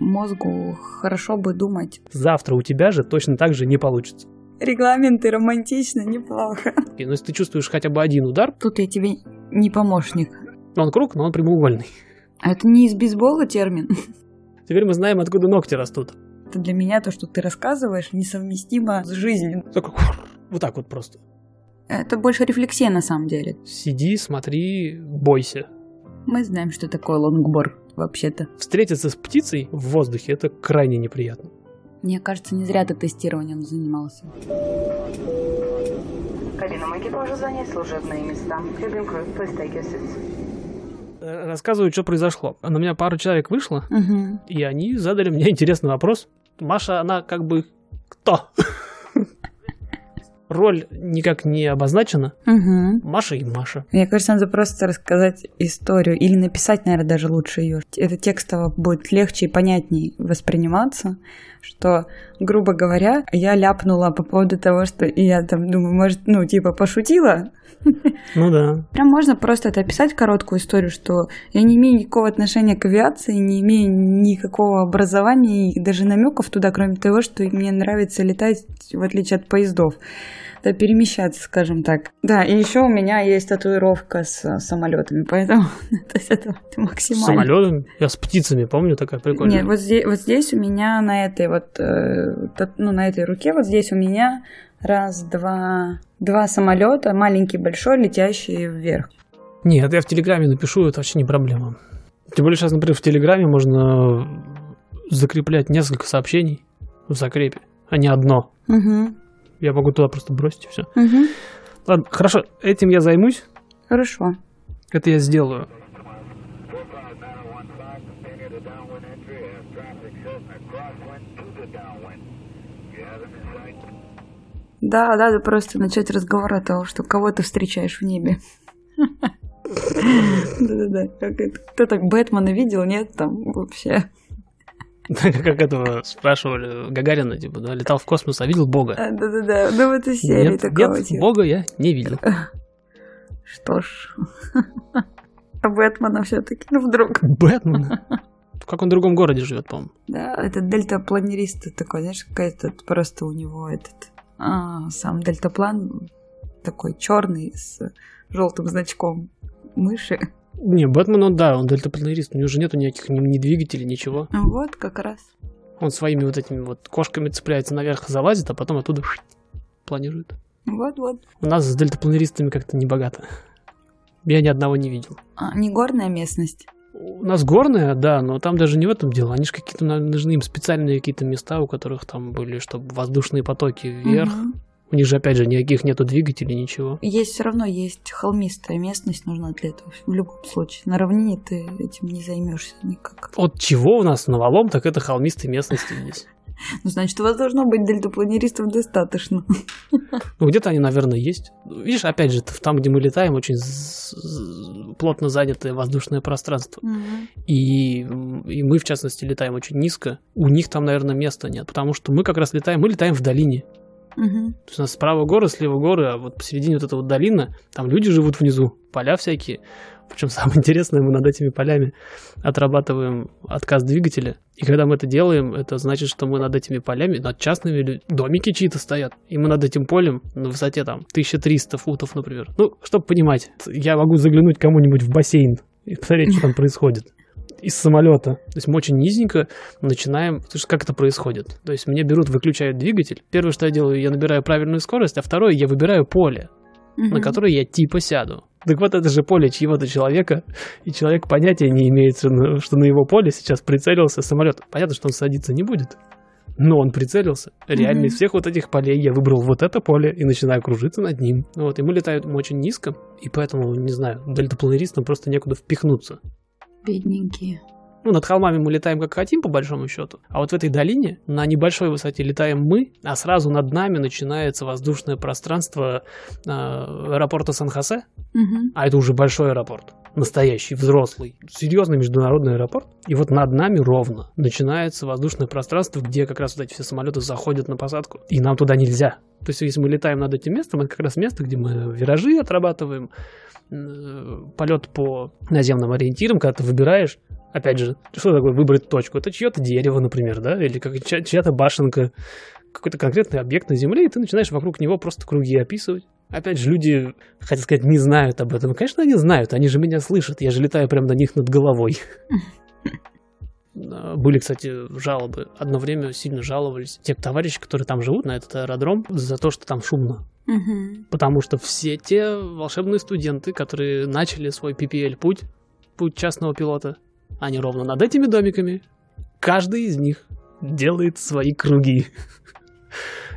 мозгу хорошо бы думать. Завтра у тебя же точно так же не получится. Регламенты романтично, неплохо. И, ну, если ты чувствуешь хотя бы один удар, Тут я тебе не помощник. он круг, но он прямоугольный. А это не из бейсбола термин? Теперь мы знаем, откуда ногти растут. Это для меня то, что ты рассказываешь, несовместимо с жизнью. Только вот так вот просто. Это больше рефлексия на самом деле. Сиди, смотри, бойся. Мы знаем, что такое лонгборд вообще-то. Встретиться с птицей в воздухе – это крайне неприятно. Мне кажется, не зря ты тестированием занимался. Кабинам экипажа занять служебные места. Cabin crew, please take your seats. Рассказываю, что произошло. На меня пару человек вышло, Угу. и они задали мне интересный вопрос. Маша, она как бы кто? Роль никак не обозначена. Угу. Маша и Маша. Мне кажется, надо просто рассказать историю или написать, наверное, даже лучше ее. Это текстово будет легче и понятнее восприниматься, что, грубо говоря, я ляпнула по поводу того, что я там думаю, может, ну, типа, пошутила. Ну да. Прям можно просто это описать, короткую историю, что я не имею никакого отношения к авиации, не имею никакого образования и даже намеков туда, кроме того, что мне нравится летать, в отличие от поездов. Да, перемещаться, скажем так. Да, и еще у меня есть татуировка с э, самолетами, поэтому то есть это максимально. Самолетом. Я с птицами, помню, такая прикольная. Нет, вот здесь, вот здесь у меня на этой вот, э, ну, на этой руке, вот здесь у меня раз, два, два самолета, маленький, большой, летящий вверх. Нет, я в Телеграме напишу, это вообще не проблема. Тем более сейчас, например, в Телеграме можно закреплять несколько сообщений в закрепе, а не одно. Угу, Я могу туда просто бросить и все. угу. Ладно, хорошо, этим я займусь. Хорошо. Это я сделаю. Да, надо просто начать разговор от того, что кого ты встречаешь в небе. Да-да-да. Кто так Бэтмена видел? Нет, там вообще. Как этого спрашивали Гагарина, типа, да, летал в космос, а видел Бога. А, Да-да-да. Ну, в этой серии Нет, такого нет, типа. Бога я не видел. Что ж. А Бэтмена все-таки, ну вдруг. Бэтмен. В каком другом городе живет, по-моему. Да, это дельтапланирист такой, знаешь, какая-то просто у него этот а, сам дельтаплан такой черный с желтым значком мыши. Не, Бэтмен, он, да, он дельтапланарист. У него же нету никаких ни, ни двигателей, ничего. Вот как раз. Он своими вот этими вот кошками цепляется наверх, залазит, а потом оттуда планирует. Вот-вот. У нас с дельтапланеристами как-то не богато. Я ни одного не видел. А, не горная местность. У нас горная, да, но там даже не в этом дело. Они же какие-то нужны им специальные какие-то места, у которых там были, чтобы воздушные потоки вверх. Мгм. У них же, опять же, никаких нету двигателей, ничего. Есть все равно есть холмистая местность нужна для этого. В любом случае. На равнине ты этим не займешься никак. От чего у нас навалом, так это холмистой местности здесь. Ну, значит, у вас должно быть дельтапланеристов достаточно. Ну, где-то они, наверное, есть. Видишь, опять же, там, где мы летаем, очень плотно занятое воздушное пространство. И, м, и мы, в частности, летаем очень низко. У них там, наверное, места нет. Потому что мы как раз летаем, мы летаем в долине. Мгм. То есть у нас справа горы, слева горы, а вот посередине вот эта вот долина, там люди живут внизу, поля всякие. Причем самое интересное, мы над этими полями отрабатываем отказ двигателя. И когда мы это делаем, это значит, что мы над этими полями, над частными домики чьи-то стоят. И мы над этим полем на высоте там 1300 футов, например. Ну, чтобы понимать, я могу заглянуть кому-нибудь в бассейн и посмотреть, что там происходит. Из самолета. То есть мы очень низенько начинаем... Слушай, как это происходит? То есть мне берут, выключают двигатель. Первое, что я делаю, я набираю правильную скорость, а второе, я выбираю поле, на Мгм. которое я типа сяду. Так вот, это же поле чьего-то человека, и человек понятия не имеет, что на, на его поле сейчас прицелился самолет. Понятно, что он садиться не будет. Но он прицелился. Реально Мгм. из всех вот этих полей я выбрал вот это поле и начинаю кружиться над ним. Вот, и мы летаем очень низко, и поэтому, не знаю, дельтапланеристам просто некуда впихнуться. Бедненькие. Ну, над холмами мы летаем как хотим, по большому счету. А вот в этой долине на небольшой высоте летаем мы, а сразу над нами начинается воздушное пространство э, аэропорта Сан-Хосе. Мгм. А это уже большой аэропорт. Настоящий, взрослый. Серьезный международный аэропорт. И вот над нами ровно начинается воздушное пространство, где как раз вот эти все самолеты заходят на посадку. И нам туда нельзя. То есть, если мы летаем над этим местом, это как раз место, где мы виражи отрабатываем, полет по наземным ориентирам, когда ты выбираешь, Опять же, что такое выбрать точку? Это чье-то дерево, например, да, или как чья-то башенка, какой-то конкретный объект на Земле, и ты начинаешь вокруг него просто круги описывать. Опять же, люди, хотел сказать, не знают об этом. Конечно, они знают, они же меня слышат, я же летаю прямо на них над головой. Были, кстати, жалобы. Одно время сильно жаловались те товарищи, которые там живут, на этот аэродром, за то, что там шумно. Мгм. Потому что все те волшебные студенты, которые начали свой PPL-путь, путь частного пилота, они ровно над этими домиками, каждый из них делает свои круги.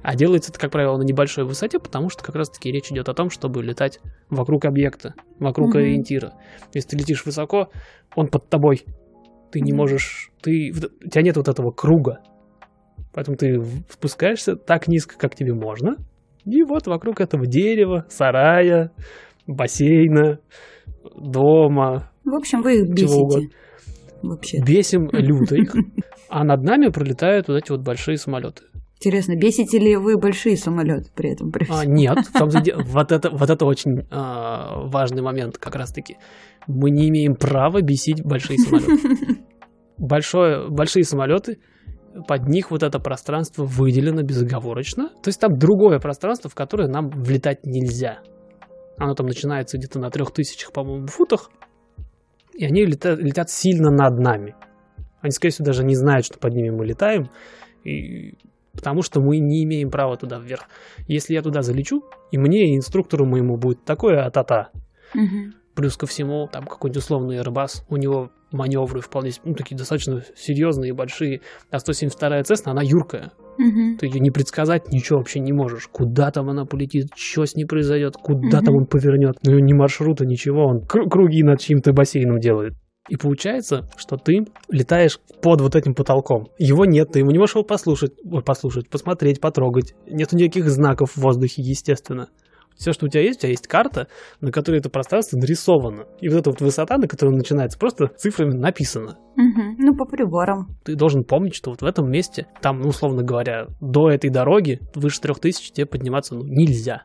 А делается это, как правило, на небольшой высоте, потому что как раз-таки речь идет о том, чтобы летать вокруг объекта, вокруг Мгм. ориентира. Если ты летишь высоко, он под тобой. Ты не можешь... Ты, у тебя нет вот этого круга. Поэтому ты спускаешься так низко, как тебе можно. И вот вокруг этого дерева, сарая, бассейна, дома, В общем, вы их Чего угодно. бесите. Вообще. бесим люто их. А над нами пролетают вот эти вот большие самолеты. Интересно, бесите ли вы большие самолеты при этом? При А, нет, дело- вот это, вот это очень а, важный момент как раз-таки. Мы не имеем права бесить большие самолеты. Большое, большие самолеты, под них вот это пространство выделено безоговорочно. То есть там другое пространство, в которое нам влетать нельзя. Оно там начинается где-то на трех тысячах, по-моему, футах. И они лета- летят сильно над нами. Они, скорее всего, даже не знают, что под ними мы летаем. И... Потому что мы не имеем права туда вверх. Если я туда залечу, и мне, и инструктору моему будет такое а-та-та. Мгм. Плюс ко всему, там какой-нибудь условный Airbus, у него маневры вполне, ну, такие достаточно серьезные и большие. А 172-я Cessna, она юркая. Мгм. Ты ее не предсказать ничего вообще не можешь. Куда там она полетит, что с ней произойдет, куда там Мгм. он повернет. Ну, ни маршрута, ничего. Он кру- круги над чьим-то бассейном делает. И получается, что ты летаешь под вот этим потолком. Его нет, ты ему не можешь его послушать, послушать, посмотреть, потрогать. Нету никаких знаков в воздухе, естественно. Все, что у тебя есть, у тебя есть карта, на которой это пространство нарисовано. И вот эта вот высота, на которой начинается, просто цифрами написано. Мгм. Ну, по приборам. Ты должен помнить, что вот в этом месте, там, ну, условно говоря, до этой дороги, выше трех тысяч тебе подниматься ну, нельзя.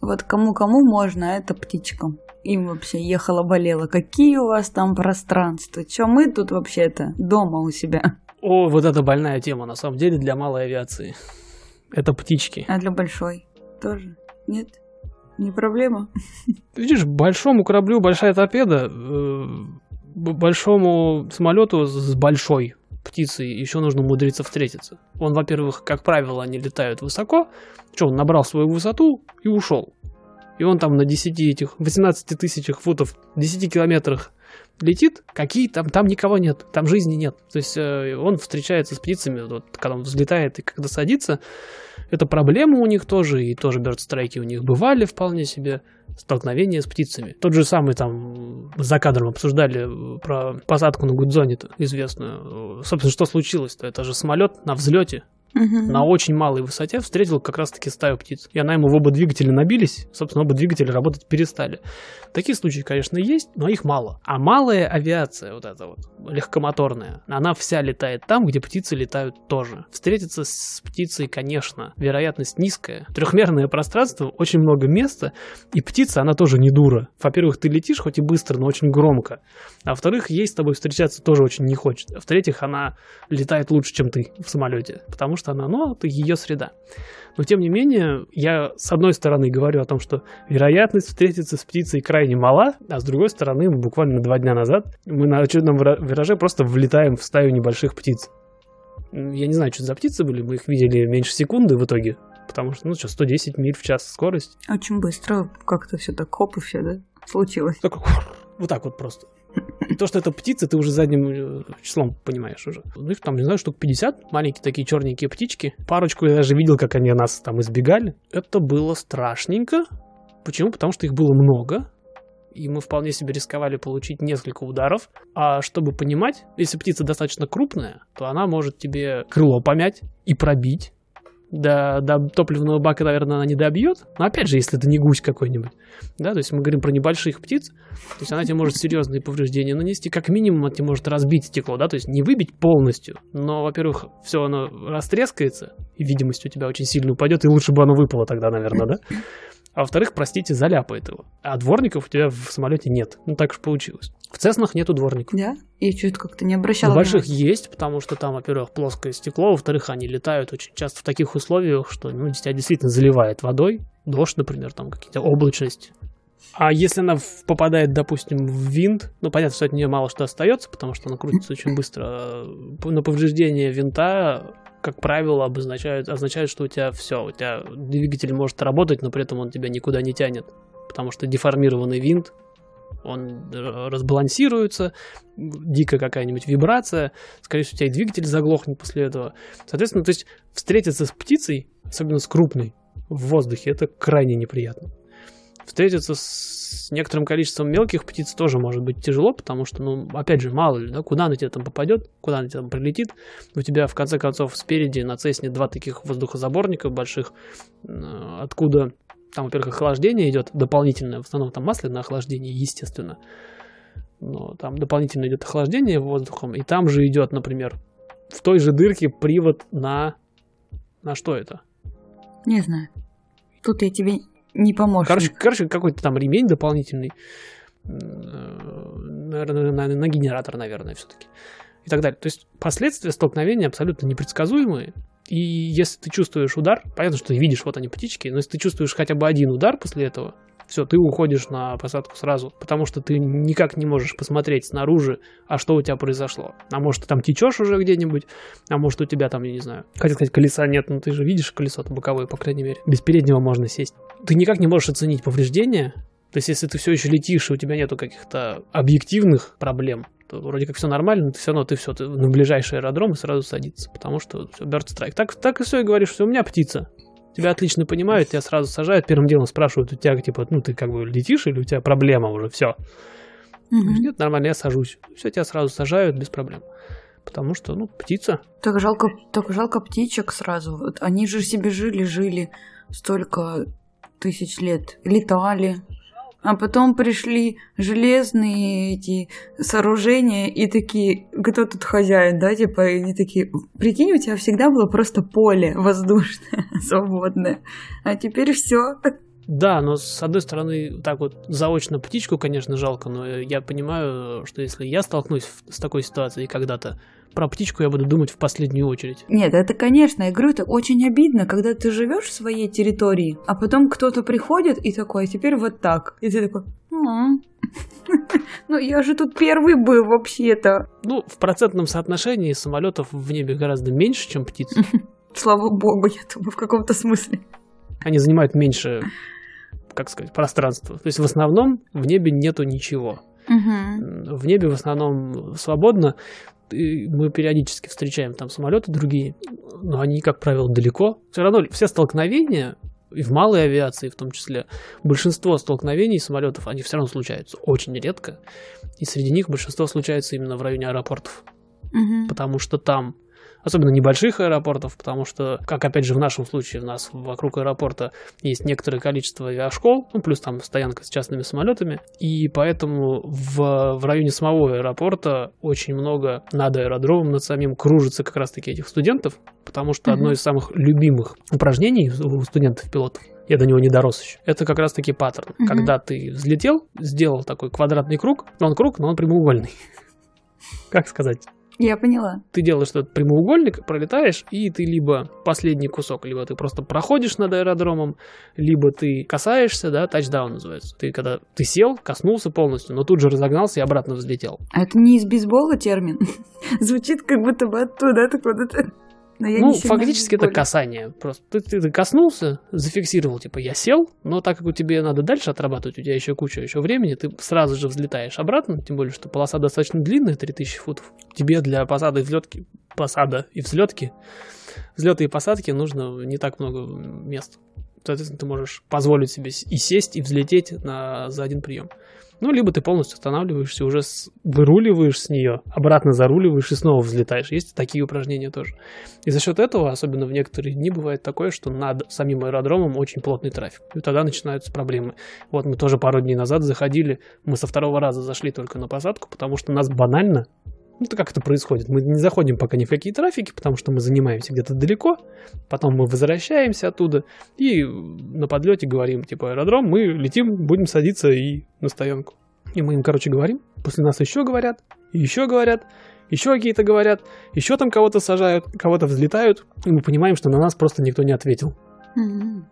Вот кому-кому можно, а это птичкам. Им вообще ехала-болела. Какие у вас там пространства? Че мы тут вообще-то дома у себя? О, вот это больная тема, на самом деле, для малой авиации. Это птички. А для большой тоже? Нет? Не проблема? Видишь, большому кораблю большая торпеда, э, большому самолету с большой птицей еще нужно умудриться встретиться. Он, во-первых, как правило, они летают высоко. Что, он набрал свою высоту и ушел. И он там на 10 этих, 18 тысячах футов, 10 километрах летит, какие там, там никого нет, там жизни нет. То есть э, он встречается с птицами, вот, когда он взлетает и когда садится. Это проблема у них тоже, и тоже бёрдстрайки у них бывали вполне себе столкновения с птицами. Тот же самый там за кадром обсуждали э, про посадку на Гудзоне-то известную. Э, Собственно, что случилось-то? Это же самолет на взлете Мгм. на очень малой высоте встретил как раз-таки стаю птиц. И она ему в оба двигателя набились, собственно, оба двигателя работать перестали. Такие случаи, конечно, есть, но их мало. А малая авиация, вот эта вот, легкомоторная, она вся летает там, где птицы летают тоже. Встретиться с птицей, конечно, вероятность низкая. Трехмерное пространство, очень много места, и птица, она тоже не дура. Во-первых, ты летишь хоть и быстро, но очень громко. А во-вторых, ей с тобой встречаться тоже очень не хочет. А в-третьих, она летает лучше, чем ты в самолете, потому что она, ну, это ее среда. Но тем не менее, я с одной стороны говорю о том, что вероятность встретиться с птицей крайне мала, а с другой стороны, буквально два дня назад мы на очередном вира- вираже просто влетаем в стаю небольших птиц. Я не знаю, что это за птицы были, мы их видели меньше секунды в итоге, потому что, ну что, 110 миль в час скорость. Очень быстро как-то все так хоп и все, да? Случилось. Так, вот так вот просто. То, что это птицы, ты уже задним э, числом понимаешь уже. Ну, их там, не знаю, штук 50, маленькие такие черненькие птички. Парочку я даже видел, как они нас там избегали. Это было страшненько. Почему? Потому что их было много. И мы вполне себе рисковали получить несколько ударов. А чтобы понимать, если птица достаточно крупная, то она может тебе крыло помять и пробить. До, до топливного бака, наверное, она не добьет. Но опять же, если это не гусь какой-нибудь. Да, то есть мы говорим про небольших птиц, то есть она тебе может серьезные повреждения нанести, как минимум она тебе может разбить стекло, да, то есть не выбить полностью, но, во-первых, все оно растрескается, и видимость у тебя очень сильно упадет, и лучше бы оно выпало тогда, наверное, да? А во-вторых, простите, заляпает его. А дворников у тебя в самолете нет. Ну так уж получилось. В Цеснах нету дворников. Да? Я что-то как-то не обращала В больших внимания. есть, потому что там, во-первых, плоское стекло, во-вторых, они летают очень часто в таких условиях, что ну, тебя действительно заливает водой, дождь, например, там какие-то облачности. А если она попадает, допустим, в винт, ну, понятно, что от нее мало что остается, потому что она крутится очень быстро, э, но повреждение винта, как правило, обозначает, означает, что у тебя все, у тебя двигатель может работать, но при этом он тебя никуда не тянет, потому что деформированный винт, он э, разбалансируется, дико какая-нибудь вибрация, скорее всего, у тебя и двигатель заглохнет после этого. Соответственно, то есть встретиться с птицей, особенно с крупной, в воздухе, это крайне неприятно. Встретиться с некоторым количеством мелких птиц тоже может быть тяжело, потому что, ну, опять же, мало ли, да, куда она тебе там попадет, куда она тебе там прилетит. У тебя, в конце концов, спереди на Цесне два таких воздухозаборника больших, откуда там, во-первых, охлаждение идет дополнительное, в основном там масляное охлаждение, естественно. Но там дополнительно идет охлаждение воздухом, и там же идет, например, в той же дырке привод на... На что это? Не знаю. Тут я тебе не помощник. Короче, короче какой-то там ремень дополнительный. Наверное, на, на генератор, наверное, все-таки. И так далее. То есть последствия столкновения абсолютно непредсказуемые. И если ты чувствуешь удар, понятно, что ты видишь, вот они птички, но если ты чувствуешь хотя бы один удар после этого, все, ты уходишь на посадку сразу, потому что ты никак не можешь посмотреть снаружи, а что у тебя произошло. А может, ты там течешь уже где-нибудь, а может, у тебя там, я не знаю, хотел сказать, колеса нет, но ты же видишь колесо-то боковое, по крайней мере. Без переднего можно сесть. Ты никак не можешь оценить повреждения, то есть, если ты все еще летишь, и у тебя нету каких-то объективных проблем, то вроде как все нормально, но ты все равно ты все ты на ближайший аэродром и сразу садиться, потому что все, bird strike. Так, так и все, и говоришь, что у меня птица. Тебя отлично понимают, тебя сразу сажают, первым делом спрашивают у тебя, типа, ну ты как бы летишь или у тебя проблема уже, все. Мгм. Нет, нормально, я сажусь. Все, тебя сразу сажают без проблем. Потому что, ну, птица. Так жалко, так жалко птичек сразу. Вот они же себе жили, жили столько тысяч лет, летали. А потом пришли железные эти сооружения и такие, кто тут хозяин, да, типа, и они такие, прикинь, у тебя всегда было просто поле воздушное, свободное, а теперь все. Да, но с одной стороны, так вот заочно птичку, конечно, жалко, но я понимаю, что если я столкнусь с такой ситуацией когда-то, про птичку я буду думать в последнюю очередь. Нет, это, конечно, я говорю, это очень обидно, когда ты живешь в своей территории, а потом кто-то приходит и такой, а теперь вот так. И ты такой, «М, ну я же тут первый был вообще-то. Ну, в процентном соотношении самолетов в небе гораздо меньше, чем птиц. Слава богу, я думаю, в каком-то смысле. Они занимают меньше, как сказать, пространства. То есть в основном в небе нету ничего. Мгм. В небе в основном свободно. Мы периодически встречаем там самолеты другие, но они, как правило, далеко. Все равно все столкновения, и в малой авиации в том числе, большинство столкновений самолетов, они все равно случаются очень редко. И среди них большинство случается именно в районе аэропортов. Мгм. потому что там, особенно небольших аэропортов, потому что, как опять же в нашем случае, у нас вокруг аэропорта есть некоторое количество авиашкол, ну, плюс там стоянка с частными самолетами, и поэтому в, в районе самого аэропорта очень много над аэродромом, над самим кружится как раз-таки этих студентов, потому что Мгм. одно из самых любимых упражнений у студентов-пилотов я до него не дорос еще. Это как раз-таки паттерн. Мгм. Когда ты взлетел, сделал такой квадратный круг, но он круг, но он прямоугольный. Как сказать? Я поняла. ты делаешь этот прямоугольник, пролетаешь, и ты либо последний кусок, либо ты просто проходишь над аэродромом, либо ты касаешься, да, тачдаун называется. Ты когда ты сел, коснулся полностью, но тут же разогнался и обратно взлетел. А это не из бейсбола термин? Звучит как будто бы оттуда, так вот это... Но я ну, фактически это касание. Просто ты, ты- ты коснулся, зафиксировал, типа, я сел, но так как у тебя надо дальше отрабатывать, у тебя еще куча еще времени, ты сразу же взлетаешь обратно, тем более, что полоса достаточно длинная, 3000 футов. Тебе для посады и взлетки, посада и взлетки, взлета и посадки нужно не так много мест. Соответственно, ты можешь позволить себе и сесть, и взлететь на, за один прием. Ну, либо ты полностью останавливаешься, уже с- выруливаешь с нее, обратно заруливаешь и снова взлетаешь. Есть такие упражнения тоже. И за счет этого, особенно в некоторые дни, бывает такое, что над самим аэродромом очень плотный трафик. И тогда начинаются проблемы. Вот мы тоже пару дней назад заходили, мы со второго раза зашли только на посадку, потому что нас банально ну, то как это происходит? Мы не заходим пока ни в какие трафики, потому что мы занимаемся где-то далеко, потом мы возвращаемся оттуда и на подлете говорим, типа, аэродром, мы летим, будем садиться и на стоянку. И мы им, короче, говорим, после нас еще говорят, еще говорят, еще какие-то говорят, еще там кого-то сажают, кого-то взлетают, и мы понимаем, что на нас просто никто не ответил.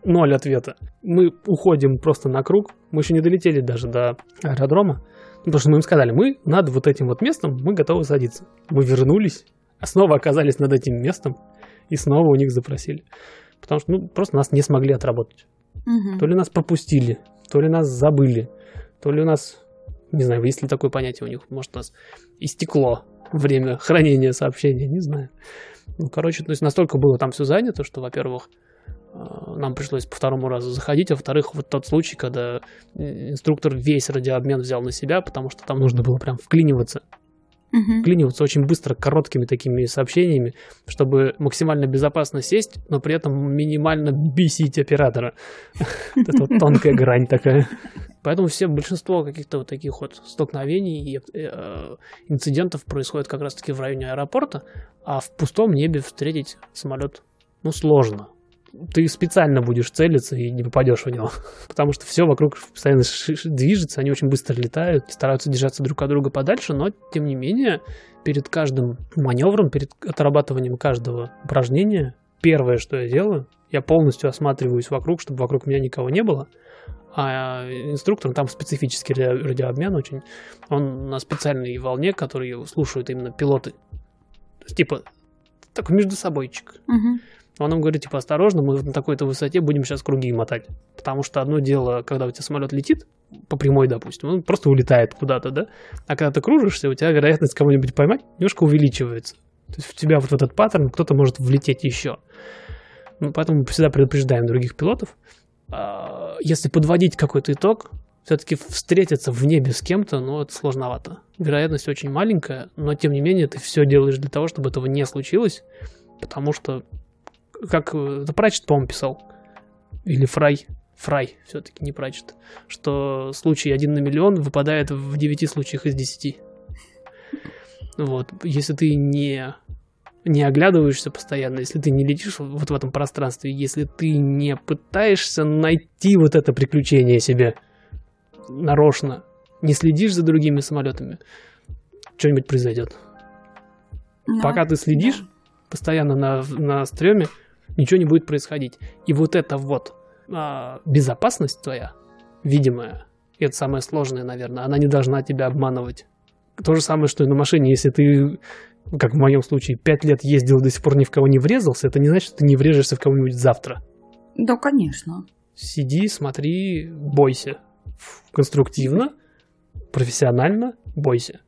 Ноль ответа. Мы уходим просто на круг, мы еще не долетели даже до аэродрома, потому что мы им сказали, мы над вот этим вот местом, мы готовы садиться. Мы вернулись, а снова оказались над этим местом, и снова у них запросили. Потому что ну, просто нас не смогли отработать. Мгм. То ли нас пропустили, то ли нас забыли, то ли у нас, не знаю, есть ли такое понятие у них, может, у нас истекло время хранения сообщения, не знаю. Ну, короче, то есть настолько было там все занято, что, во-первых, нам пришлось по второму разу заходить, а во-вторых, вот тот случай, когда э, инструктор весь радиообмен взял на себя, потому что там нужно было прям вклиниваться Мгм. вклиниваться очень быстро короткими такими сообщениями, чтобы максимально безопасно сесть, но при этом минимально бесить оператора. Это вот тонкая грань такая. Поэтому все, большинство каких-то вот таких вот столкновений и э, инцидентов происходит как раз-таки в районе аэропорта, а в пустом небе встретить самолет, ну, сложно. Ты специально будешь целиться и не попадешь в него. Потому что все вокруг постоянно движется, они очень быстро летают, стараются держаться друг от друга подальше, но тем не менее, перед каждым маневром, перед отрабатыванием каждого упражнения, первое, что я делаю, я полностью осматриваюсь вокруг, чтобы вокруг меня никого не было. А инструктор, там специфический радио- радиообмен очень, он на специальной волне, которую слушают именно пилоты. То есть, типа, такой между собойчик. Мгм. Он нам говорит, типа, осторожно, мы на такой-то высоте будем сейчас круги мотать. Потому что одно дело, когда у тебя самолет летит, по прямой, допустим, он просто улетает куда-то, да? А когда ты кружишься, у тебя вероятность кого-нибудь поймать немножко увеличивается. То есть в тебя вот в этот паттерн кто-то может влететь еще. Ну, поэтому мы всегда предупреждаем других пилотов. А, Если подводить какой-то итог, все-таки встретиться в небе с кем-то, ну, это сложновато. Вероятность очень маленькая, но тем не менее ты все делаешь для того, чтобы этого не случилось, потому что как э, это Пратчет, по-моему, писал, или Фрай, Фрай все-таки не Пратчет, что случай один на миллион выпадает в 9 случаях из 10. Вот, если ты не не оглядываешься постоянно, если ты не летишь вот в этом пространстве, если ты не пытаешься найти вот это приключение себе нарочно, не следишь за другими самолетами, что-нибудь произойдет. Ну, Пока ты следишь постоянно на, на стреме, ничего не будет происходить. И вот эта вот а, безопасность твоя, видимая, это самое сложное, наверное, она не должна тебя обманывать. То же самое, что и на машине. Если ты, как в моем случае, пять лет ездил до сих пор ни в кого не врезался, это не значит, что ты не врежешься в кого-нибудь завтра. Да, конечно. Сиди, смотри, бойся. Конструктивно, профессионально, бойся.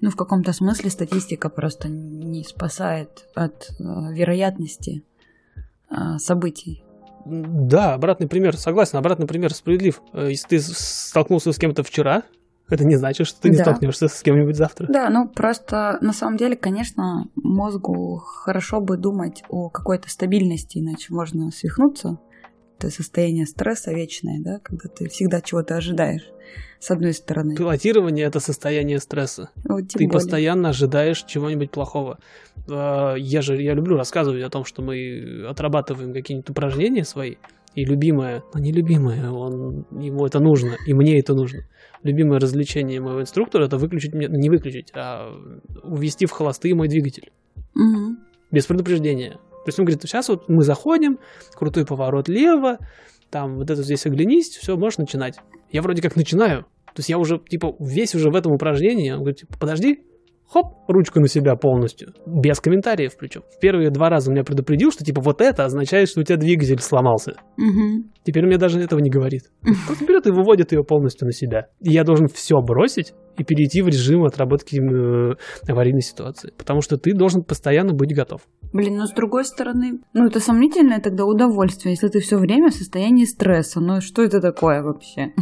Ну, в каком-то смысле статистика просто не спасает от э, вероятности событий. Да, обратный пример, согласен, обратный пример справедлив. Э, Если ты столкнулся с кем-то вчера, это не значит, что ты не Да. столкнешься с кем-нибудь завтра. Да, ну просто на самом деле, конечно, мозгу хорошо бы думать о какой-то стабильности, иначе можно свихнуться. Это состояние стресса вечное, да, когда ты всегда чего-то ожидаешь, с одной стороны. Пилотирование это состояние стресса. Вот ты более. постоянно ожидаешь чего-нибудь плохого. Э, Я же я люблю рассказывать о том, что мы отрабатываем какие-нибудь упражнения свои. И любимое, ну не любимое, он, ему это нужно, и мне это нужно. Любимое развлечение моего инструктора это выключить мне, не выключить, а увести в холостые мой двигатель. Мгм. без предупреждения. То есть он говорит, сейчас вот мы заходим, крутой поворот лево, там вот это здесь оглянись, все, можешь начинать. Я вроде как начинаю, то есть я уже, типа, весь уже в этом упражнении, он говорит, типа, подожди, хоп, ручку на себя полностью, без комментариев причем. В первые два раза он меня предупредил, что, типа, вот это означает, что у тебя двигатель сломался. Мгм. Теперь мне даже этого не говорит. Просто берет и выводит ее полностью на себя. И я должен все бросить и перейти в режим отработки э, аварийной ситуации. Потому что ты должен постоянно быть готов. Блин, но с другой стороны, ну это сомнительное тогда удовольствие, если ты все время в состоянии стресса. Ну что это такое вообще?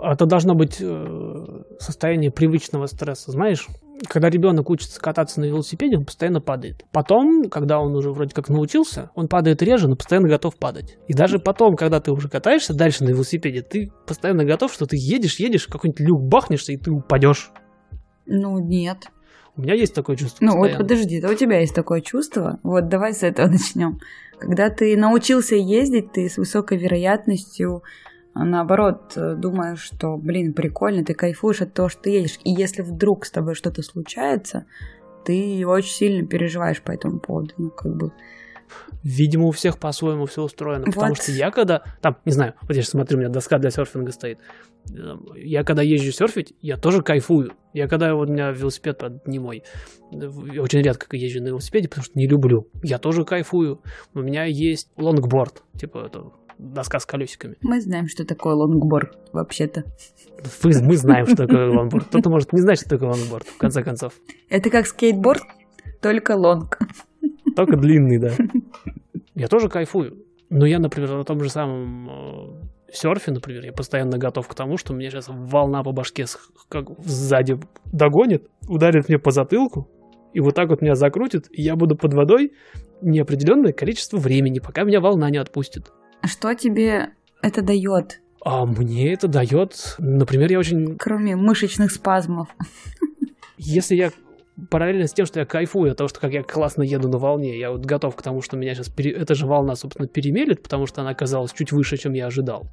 Это должно быть э, состояние привычного стресса. Знаешь, когда ребенок учится кататься на велосипеде, он постоянно падает. Потом, когда он уже вроде как научился, он падает реже, но постоянно готов падать. И даже потом, когда ты уже катаешься дальше на велосипеде, ты постоянно готов, что ты едешь, едешь, какой-нибудь люк бахнешься, и ты упадешь. Ну нет. У меня есть такое чувство. Ну вот постоянно. подожди, да у тебя есть такое чувство. Вот давай с этого начнем. Когда ты научился ездить, ты с высокой вероятностью а наоборот э, думаешь, что, блин, прикольно, ты кайфуешь от того, что ты едешь. И если вдруг с тобой что-то случается, ты очень сильно переживаешь по этому поводу. Ну, как бы Видимо, у всех по-своему все устроено. Вот. Потому что я когда, там, не знаю, вот я сейчас смотрю, у меня доска для серфинга стоит. Я когда езжу серфить, я тоже кайфую. Я когда вот у меня велосипед, правда, не мой, я очень редко езжу на велосипеде, потому что не люблю. Я тоже кайфую. У меня есть лонгборд, типа это доска с колесиками. Мы знаем, что такое лонгборд, вообще-то. Мы знаем, что такое лонгборд. Кто-то может не знать, что такое лонгборд, в конце концов. Это как скейтборд, только long. Только длинный, да. Я тоже кайфую. Но я, например, на том же самом э, серфе, например, я постоянно готов к тому, что мне сейчас волна по башке как сзади догонит, ударит мне по затылку, и вот так вот меня закрутит, и я буду под водой неопределенное количество времени, пока меня волна не отпустит. Что тебе это дает? А мне это дает, например, я очень... Кроме мышечных спазмов. Если я параллельно с тем, что я кайфую от того, что как я классно еду на волне, я вот готов к тому, что меня сейчас пере... эта же волна, собственно, перемелет, потому что она оказалась чуть выше, чем я ожидал.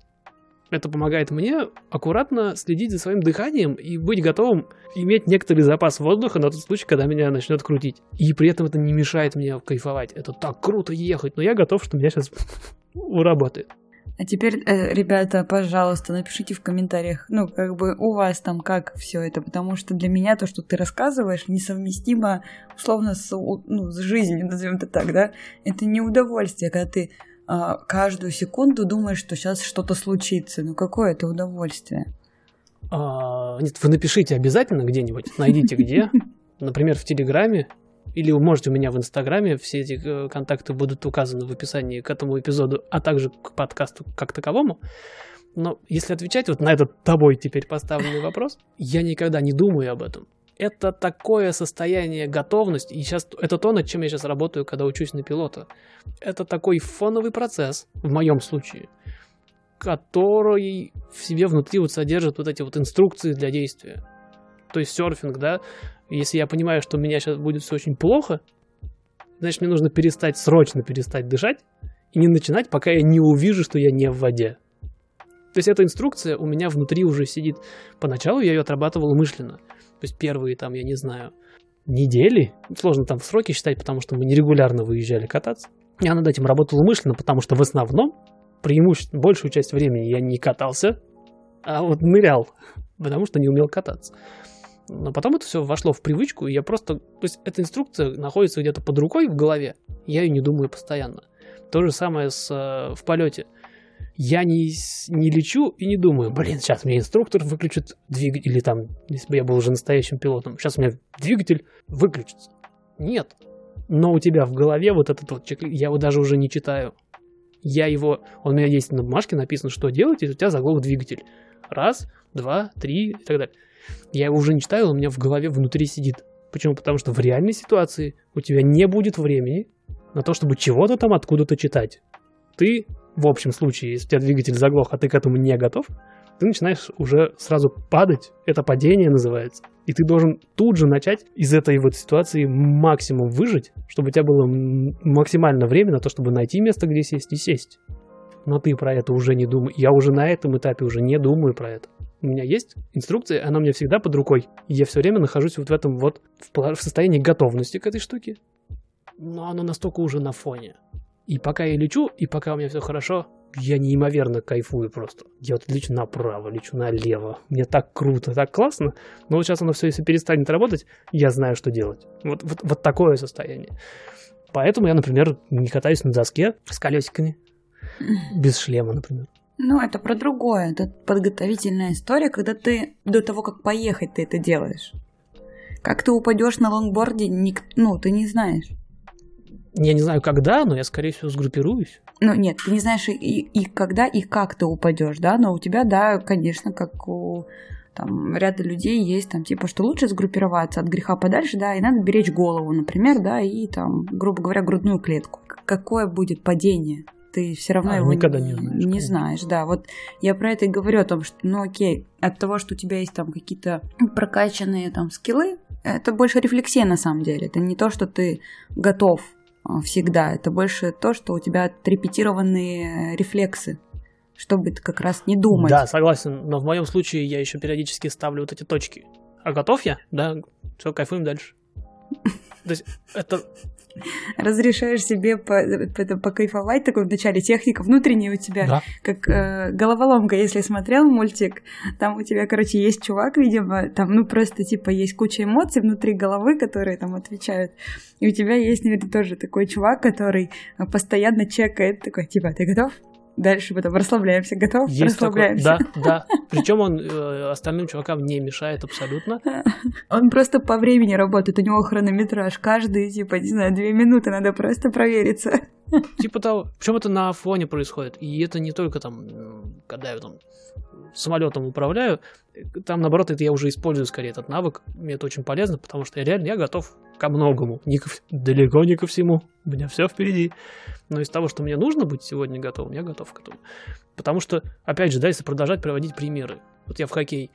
Это помогает мне аккуратно следить за своим дыханием и быть готовым иметь некоторый запас воздуха на тот случай, когда меня начнет крутить. И при этом это не мешает мне кайфовать. Это так круто ехать, но я готов, что меня сейчас уработает. А теперь, э, ребята, пожалуйста, напишите в комментариях, ну, как бы у вас там как все это, потому что для меня то, что ты рассказываешь, несовместимо, условно, с, ну, с жизнью, назовем это так, да? Это не удовольствие, когда ты каждую секунду думаешь, что сейчас что-то случится. Ну, какое это удовольствие? А, нет, вы напишите обязательно где-нибудь, найдите где, например, в Телеграме, или вы можете у меня в Инстаграме, все эти э, контакты будут указаны в описании к этому эпизоду, а также к подкасту как таковому. Но если отвечать вот на этот тобой теперь поставленный вопрос, я никогда не думаю об этом. Это такое состояние готовности, и сейчас это то, над чем я сейчас работаю, когда учусь на пилота. Это такой фоновый процесс, в моем случае, который в себе внутри вот содержит вот эти вот инструкции для действия. То есть серфинг, да, если я понимаю, что у меня сейчас будет все очень плохо, значит, мне нужно перестать, срочно перестать дышать и не начинать, пока я не увижу, что я не в воде. То есть эта инструкция у меня внутри уже сидит. Поначалу я ее отрабатывал умышленно. То есть первые там, я не знаю, недели, сложно там сроки считать, потому что мы нерегулярно выезжали кататься. Я над этим работал умышленно, потому что в основном преимущественно большую часть времени я не катался, а вот нырял, потому что не умел кататься. Но потом это все вошло в привычку, и я просто... То есть эта инструкция находится где-то под рукой в голове, я ее не думаю постоянно. То же самое с, э, в полете. Я не, не лечу и не думаю, блин, сейчас мне инструктор выключит двигатель, или там, если бы я был уже настоящим пилотом, сейчас у меня двигатель выключится. Нет. Но у тебя в голове вот этот вот чек, я его даже уже не читаю. Я его, он у меня есть на бумажке написано, что делать, и у тебя заглох двигатель. Раз, два, три и так далее. Я его уже не читаю, он у меня в голове внутри сидит. Почему? Потому что в реальной ситуации у тебя не будет времени на то, чтобы чего-то там откуда-то читать. Ты, в общем случае, если у тебя двигатель заглох, а ты к этому не готов, ты начинаешь уже сразу падать. Это падение называется. И ты должен тут же начать из этой вот ситуации максимум выжить, чтобы у тебя было максимально время на то, чтобы найти место, где сесть и сесть. Но ты про это уже не думаешь. Я уже на этом этапе уже не думаю про это у меня есть инструкция, она у меня всегда под рукой. Я все время нахожусь вот в этом вот, в состоянии готовности к этой штуке. Но оно настолько уже на фоне. И пока я лечу, и пока у меня все хорошо, я неимоверно кайфую просто. Я вот лечу направо, лечу налево. Мне так круто, так классно. Но вот сейчас оно все, если перестанет работать, я знаю, что делать. Вот, вот, вот такое состояние. Поэтому я, например, не катаюсь на доске с колесиками. Без шлема, например. Ну, это про другое. Это подготовительная история, когда ты до того, как поехать, ты это делаешь. Как ты упадешь на лонгборде, ник... ну, ты не знаешь. Я не знаю, когда, но я, скорее всего, сгруппируюсь. Ну, нет, ты не знаешь и, и когда, и как ты упадешь, да, но у тебя, да, конечно, как у там ряда людей есть там типа, что лучше сгруппироваться от греха подальше, да, и надо беречь голову, например, да, и там, грубо говоря, грудную клетку. Какое будет падение? ты все равно а, его никогда не, не знаешь. Не знаешь, да. Вот я про это и говорю о том, что, ну окей, от того, что у тебя есть там какие-то прокачанные там скиллы, это больше рефлексия на самом деле. Это не то, что ты готов всегда. Это больше то, что у тебя отрепетированные рефлексы. чтобы как раз не думать. Да, согласен, но в моем случае я еще периодически ставлю вот эти точки. А готов я? Да, все, кайфуем дальше. То есть это разрешаешь себе по, по, покайфовать такой в начале техника внутренняя у тебя, да. как э, головоломка, если смотрел мультик, там у тебя, короче, есть чувак, видимо, там, ну, просто, типа, есть куча эмоций внутри головы, которые там отвечают, и у тебя есть, наверное, тоже такой чувак, который постоянно чекает, такой, типа, ты готов? Дальше потом расслабляемся. Готов? Есть расслабляемся. Такой, да, да. Причем он э, остальным чувакам не мешает абсолютно. Он просто по времени работает. У него хронометраж. Каждые, типа, не знаю, две минуты надо просто провериться. Типа того. Причем это на фоне происходит. И это не только там, когда я там самолетом управляю, там, наоборот, это я уже использую скорее этот навык. Мне это очень полезно, потому что я реально я готов ко многому. Не ко, далеко не ко всему. У меня все впереди. Но из того, что мне нужно быть сегодня готовым, я готов к этому. Потому что, опять же, да, если продолжать проводить примеры. Вот я в хоккей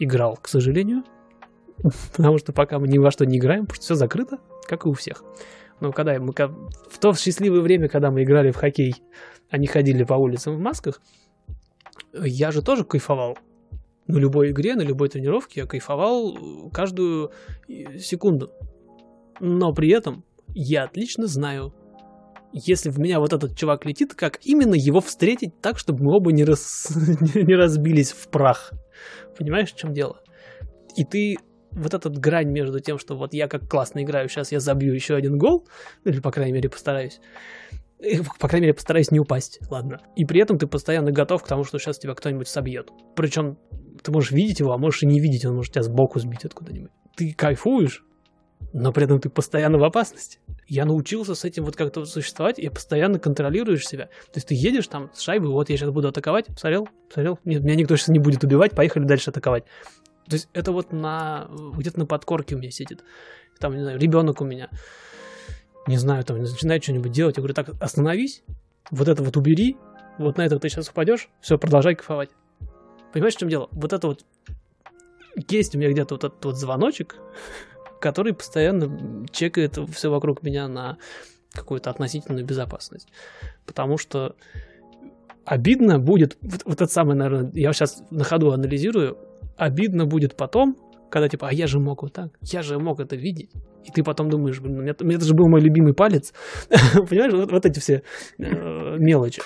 играл, к сожалению, потому что пока мы ни во что не играем, потому что все закрыто, как и у всех. Но когда мы в то счастливое время, когда мы играли в хоккей, они ходили по улицам в масках, я же тоже кайфовал. На любой игре, на любой тренировке я кайфовал каждую секунду. Но при этом я отлично знаю, если в меня вот этот чувак летит, как именно его встретить так, чтобы мы оба не, рас... не разбились в прах. Понимаешь, в чем дело? И ты вот этот грань между тем, что вот я как классно играю, сейчас я забью еще один гол, или, по крайней мере, постараюсь, по крайней мере, постараюсь не упасть, ладно. И при этом ты постоянно готов к тому, что сейчас тебя кто-нибудь собьет. Причем ты можешь видеть его, а можешь и не видеть, он может тебя сбоку сбить откуда-нибудь. Ты кайфуешь, но при этом ты постоянно в опасности. Я научился с этим вот как-то существовать, и постоянно контролируешь себя. То есть ты едешь там с шайбой, вот я сейчас буду атаковать, посмотрел, посмотрел, нет, меня никто сейчас не будет убивать, поехали дальше атаковать. То есть это вот на где-то на подкорке у меня сидит. Там, не знаю, ребенок у меня, не знаю, там начинает что-нибудь делать. Я говорю, так, остановись, вот это вот убери, вот на это ты сейчас упадешь, все, продолжай кайфовать. Понимаешь, в чем дело? Вот это вот есть у меня где-то вот этот вот звоночек, который постоянно чекает все вокруг меня на какую-то относительную безопасность. Потому что обидно будет, вот, вот это самое, наверное, я сейчас на ходу анализирую, обидно будет потом, когда типа, а я же мог вот так, я же мог это видеть. И ты потом думаешь, блин, это, это же был мой любимый палец. Понимаешь, вот, вот эти все э, мелочи.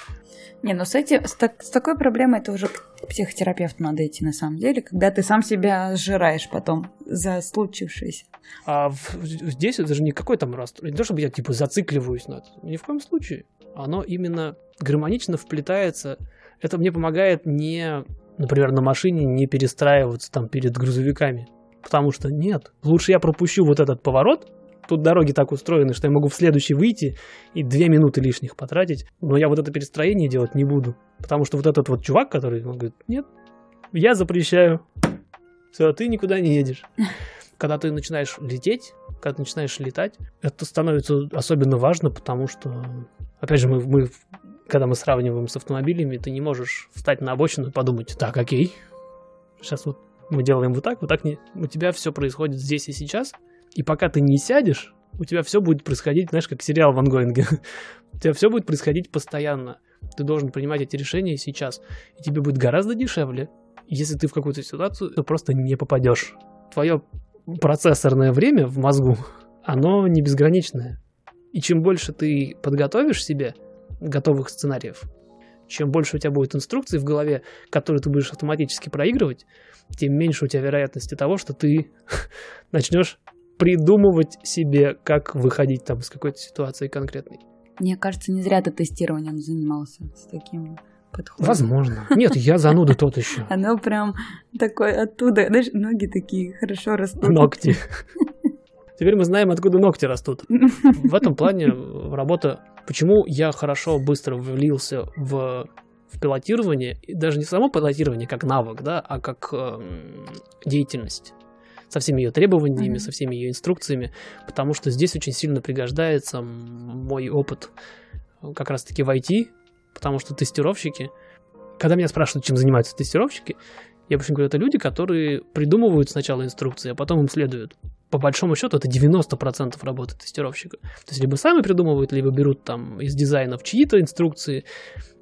Не, ну с, эти, с, так, с такой проблемой это уже к психотерапевту надо идти на самом деле, когда ты сам себя сжираешь потом за случившееся. А в, здесь это же никакой там расстройство. Не то, чтобы я типа зацикливаюсь на это. Ни в коем случае. Оно именно гармонично вплетается. Это мне помогает не, например, на машине не перестраиваться там перед грузовиками. Потому что нет, лучше я пропущу вот этот поворот, Тут дороги так устроены, что я могу в следующий выйти и две минуты лишних потратить. Но я вот это перестроение делать не буду. Потому что вот этот вот чувак, который он говорит, нет, я запрещаю. Все, ты никуда не едешь. Когда ты начинаешь лететь, когда ты начинаешь летать, это становится особенно важно, потому что, опять же, мы, мы когда мы сравниваем с автомобилями, ты не можешь встать на обочину и подумать, так, окей, сейчас вот мы делаем вот так, вот так не... У тебя все происходит здесь и сейчас, и пока ты не сядешь, у тебя все будет происходить, знаешь, как сериал в ангоинге. у тебя все будет происходить постоянно. Ты должен принимать эти решения сейчас. И тебе будет гораздо дешевле, если ты в какую-то ситуацию то просто не попадешь. Твое процессорное время в мозгу, оно не безграничное. И чем больше ты подготовишь себе готовых сценариев, чем больше у тебя будет инструкций в голове, которые ты будешь автоматически проигрывать, тем меньше у тебя вероятности того, что ты начнешь придумывать себе, как выходить там из какой-то ситуации конкретной. Мне кажется, не зря ты тестированием занимался с таким подходом. Возможно. Нет, я зануда тот еще. Оно прям такое оттуда, знаешь, ноги такие хорошо растут. Ногти. Теперь мы знаем, откуда ногти растут. В этом плане работа... Почему я хорошо, быстро влился в, в пилотирование, и даже не само пилотирование как навык, да, а как э, деятельность со всеми ее требованиями, mm-hmm. со всеми ее инструкциями, потому что здесь очень сильно пригождается мой опыт как раз-таки в IT, потому что тестировщики, когда меня спрашивают, чем занимаются тестировщики, я обычно говорю, это люди, которые придумывают сначала инструкции, а потом им следуют. По большому счету, это 90% работы тестировщика. То есть, либо сами придумывают, либо берут там из дизайнов чьи-то инструкции,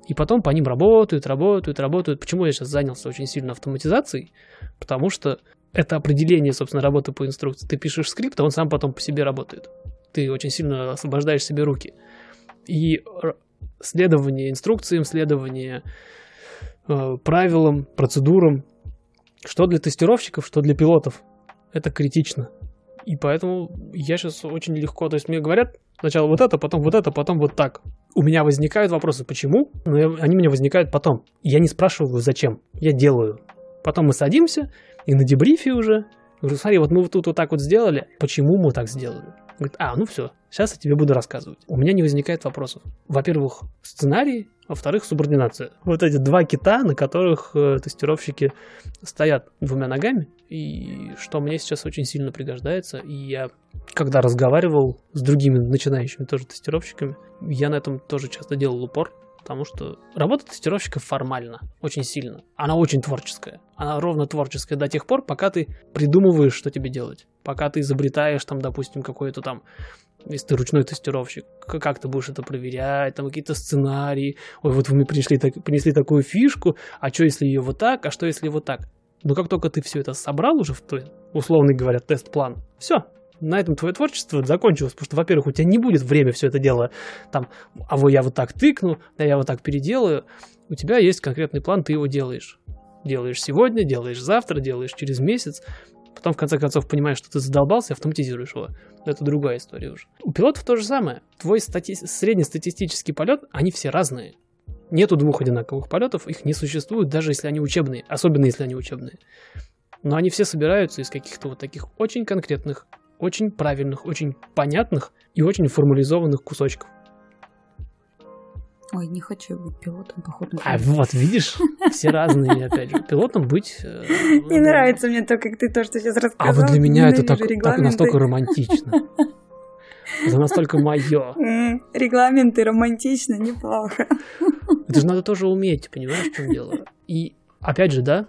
И потом по ним работают, работают, работают. Почему я сейчас занялся очень сильно автоматизацией? Потому что это определение, собственно, работы по инструкции. Ты пишешь скрипт, а он сам потом по себе работает. Ты очень сильно освобождаешь себе руки. И следование инструкциям, следование э, правилам, процедурам, что для тестировщиков, что для пилотов, это критично. И поэтому я сейчас очень легко, то есть мне говорят сначала вот это, потом вот это, потом вот так. У меня возникают вопросы, почему, но я, они у меня возникают потом. Я не спрашиваю, зачем, я делаю. Потом мы садимся, и на дебрифе уже, говорю, смотри, вот мы вот тут вот так вот сделали, почему мы так сделали? Говорит, а, ну все, сейчас я тебе буду рассказывать. У меня не возникает вопросов. Во-первых, сценарий, во-вторых, субординация. Вот эти два кита, на которых э, тестировщики стоят двумя ногами, и что мне сейчас очень сильно пригождается. И я, когда разговаривал с другими начинающими тоже тестировщиками, я на этом тоже часто делал упор, потому что работа тестировщика формально, очень сильно. Она очень творческая. Она ровно творческая до тех пор, пока ты придумываешь, что тебе делать. Пока ты изобретаешь, там, допустим, какой-то там если ты ручной тестировщик, как ты будешь это проверять, там какие-то сценарии, ой, вот вы мне принесли, так, принесли такую фишку, а что если ее вот так, а что если вот так? Но как только ты все это собрал уже в твой, условный говоря, тест-план, все, на этом твое творчество закончилось, потому что, во-первых, у тебя не будет время все это дело, там, а вот я вот так тыкну, да я вот так переделаю. У тебя есть конкретный план, ты его делаешь. Делаешь сегодня, делаешь завтра, делаешь через месяц. Потом, в конце концов, понимаешь, что ты задолбался, автоматизируешь его. Это другая история уже. У пилотов то же самое. Твой стати... среднестатистический полет, они все разные. Нету двух одинаковых полетов, их не существует, даже если они учебные, особенно если они учебные. Но они все собираются из каких-то вот таких очень конкретных очень правильных, очень понятных и очень формализованных кусочков. Ой, не хочу быть пилотом, походу. А вот, видишь, все разные, опять же. Пилотом быть... Э, не нравится мне то, как ты то, что сейчас рассказал. А вот для меня это так, так настолько романтично. Это настолько мое. Регламенты романтично, неплохо. Это же надо тоже уметь, понимаешь, в чем дело? И опять же, да,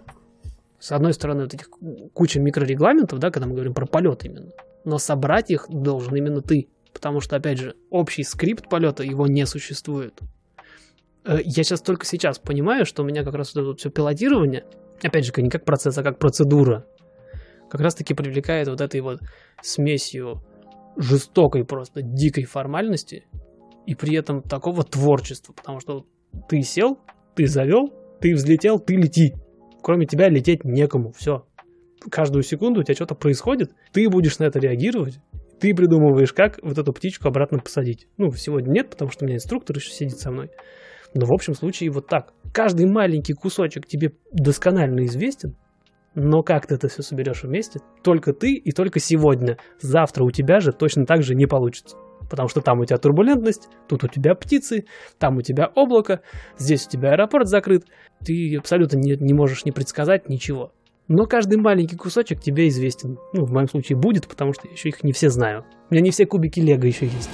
с одной стороны, вот этих куча микрорегламентов, да, когда мы говорим про полет именно но собрать их должен именно ты. Потому что, опять же, общий скрипт полета, его не существует. Э, я сейчас только сейчас понимаю, что у меня как раз вот это все пилотирование, опять же, не как процесс, а как процедура, как раз таки привлекает вот этой вот смесью жестокой просто, дикой формальности и при этом такого творчества, потому что ты сел, ты завел, ты взлетел, ты лети. Кроме тебя лететь некому, все каждую секунду у тебя что-то происходит, ты будешь на это реагировать, ты придумываешь, как вот эту птичку обратно посадить. Ну, сегодня нет, потому что у меня инструктор еще сидит со мной. Но в общем случае вот так. Каждый маленький кусочек тебе досконально известен, но как ты это все соберешь вместе, только ты и только сегодня. Завтра у тебя же точно так же не получится. Потому что там у тебя турбулентность, тут у тебя птицы, там у тебя облако, здесь у тебя аэропорт закрыт. Ты абсолютно не, не можешь не предсказать ничего. Но каждый маленький кусочек тебе известен. Ну, в моем случае будет, потому что я еще их не все знаю. У меня не все кубики Лего еще есть.